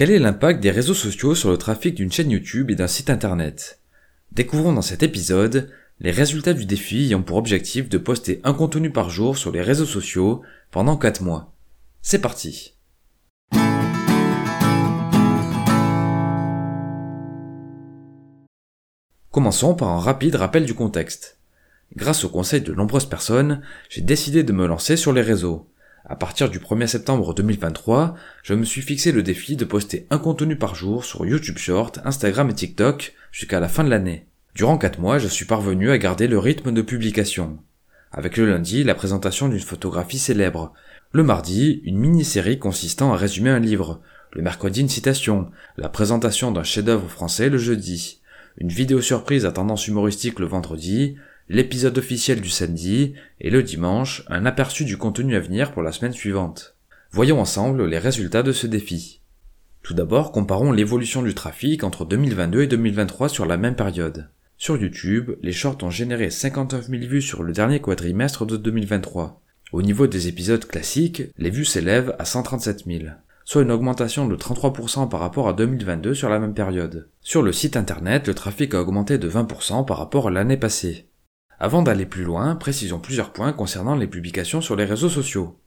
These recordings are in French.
Quel est l'impact des réseaux sociaux sur le trafic d'une chaîne YouTube et d'un site internet? Découvrons dans cet épisode les résultats du défi ayant pour objectif de poster un contenu par jour sur les réseaux sociaux pendant 4 mois. C'est parti Commençons par un rapide rappel du contexte. Grâce au conseil de nombreuses personnes, j'ai décidé de me lancer sur les réseaux. À partir du 1er septembre 2023, je me suis fixé le défi de poster un contenu par jour sur YouTube Short, Instagram et TikTok jusqu'à la fin de l'année. Durant 4 mois, je suis parvenu à garder le rythme de publication. Avec le lundi, la présentation d'une photographie célèbre. Le mardi, une mini-série consistant à résumer un livre. Le mercredi, une citation. La présentation d'un chef-d'œuvre français le jeudi. Une vidéo surprise à tendance humoristique le vendredi l'épisode officiel du samedi et le dimanche, un aperçu du contenu à venir pour la semaine suivante. Voyons ensemble les résultats de ce défi. Tout d'abord, comparons l'évolution du trafic entre 2022 et 2023 sur la même période. Sur YouTube, les shorts ont généré 59 000 vues sur le dernier quadrimestre de 2023. Au niveau des épisodes classiques, les vues s'élèvent à 137 000, soit une augmentation de 33% par rapport à 2022 sur la même période. Sur le site internet, le trafic a augmenté de 20% par rapport à l'année passée. Avant d'aller plus loin, précisons plusieurs points concernant les publications sur les réseaux sociaux.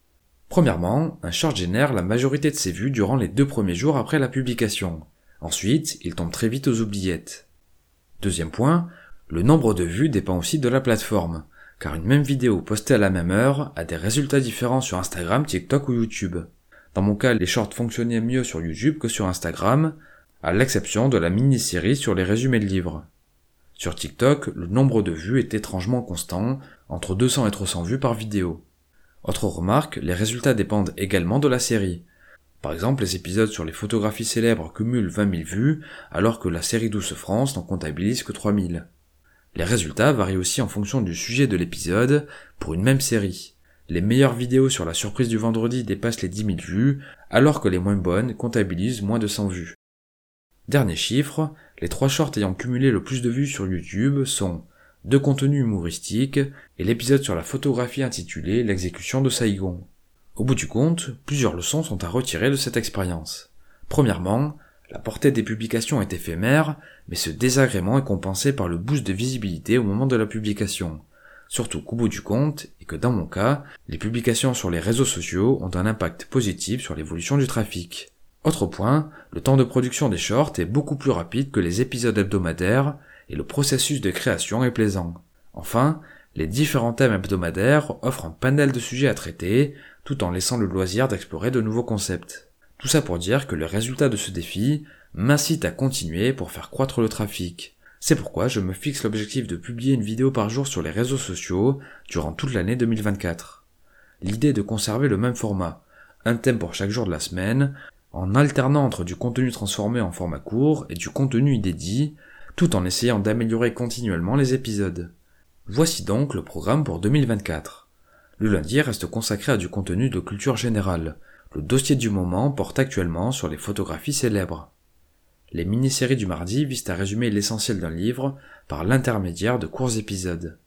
Premièrement, un short génère la majorité de ses vues durant les deux premiers jours après la publication. Ensuite, il tombe très vite aux oubliettes. Deuxième point, le nombre de vues dépend aussi de la plateforme, car une même vidéo postée à la même heure a des résultats différents sur Instagram, TikTok ou YouTube. Dans mon cas, les shorts fonctionnaient mieux sur YouTube que sur Instagram, à l'exception de la mini-série sur les résumés de livres. Sur TikTok, le nombre de vues est étrangement constant, entre 200 et 300 vues par vidéo. Autre remarque, les résultats dépendent également de la série. Par exemple, les épisodes sur les photographies célèbres cumulent 20 000 vues, alors que la série Douce France n'en comptabilise que 3 000. Les résultats varient aussi en fonction du sujet de l'épisode pour une même série. Les meilleures vidéos sur la surprise du vendredi dépassent les 10 000 vues, alors que les moins bonnes comptabilisent moins de 100 vues. Dernier chiffre, les trois shorts ayant cumulé le plus de vues sur YouTube sont deux contenus humoristiques et l'épisode sur la photographie intitulé L'exécution de Saigon. Au bout du compte, plusieurs leçons sont à retirer de cette expérience. Premièrement, la portée des publications est éphémère, mais ce désagrément est compensé par le boost de visibilité au moment de la publication. Surtout qu'au bout du compte, et que dans mon cas, les publications sur les réseaux sociaux ont un impact positif sur l'évolution du trafic. Autre point, le temps de production des shorts est beaucoup plus rapide que les épisodes hebdomadaires et le processus de création est plaisant. Enfin, les différents thèmes hebdomadaires offrent un panel de sujets à traiter tout en laissant le loisir d'explorer de nouveaux concepts. Tout ça pour dire que le résultat de ce défi m'incite à continuer pour faire croître le trafic. C'est pourquoi je me fixe l'objectif de publier une vidéo par jour sur les réseaux sociaux durant toute l'année 2024. L'idée est de conserver le même format, un thème pour chaque jour de la semaine, en alternant entre du contenu transformé en format court et du contenu inédit, tout en essayant d'améliorer continuellement les épisodes. Voici donc le programme pour 2024. Le lundi reste consacré à du contenu de culture générale. Le dossier du moment porte actuellement sur les photographies célèbres. Les mini-séries du mardi visent à résumer l'essentiel d'un livre par l'intermédiaire de courts épisodes.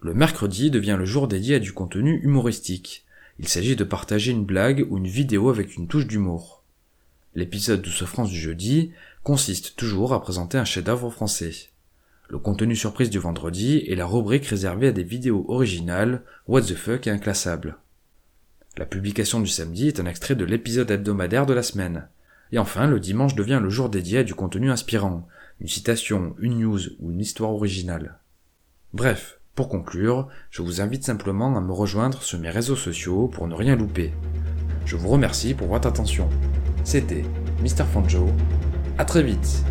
Le mercredi devient le jour dédié à du contenu humoristique. Il s'agit de partager une blague ou une vidéo avec une touche d'humour. L'épisode Douce France du jeudi consiste toujours à présenter un chef-d'œuvre français. Le contenu surprise du vendredi est la rubrique réservée à des vidéos originales, what the fuck et inclassables. La publication du samedi est un extrait de l'épisode hebdomadaire de la semaine. Et enfin, le dimanche devient le jour dédié à du contenu inspirant, une citation, une news ou une histoire originale. Bref, pour conclure, je vous invite simplement à me rejoindre sur mes réseaux sociaux pour ne rien louper. Je vous remercie pour votre attention. C'était Mr. Fanjo. À très vite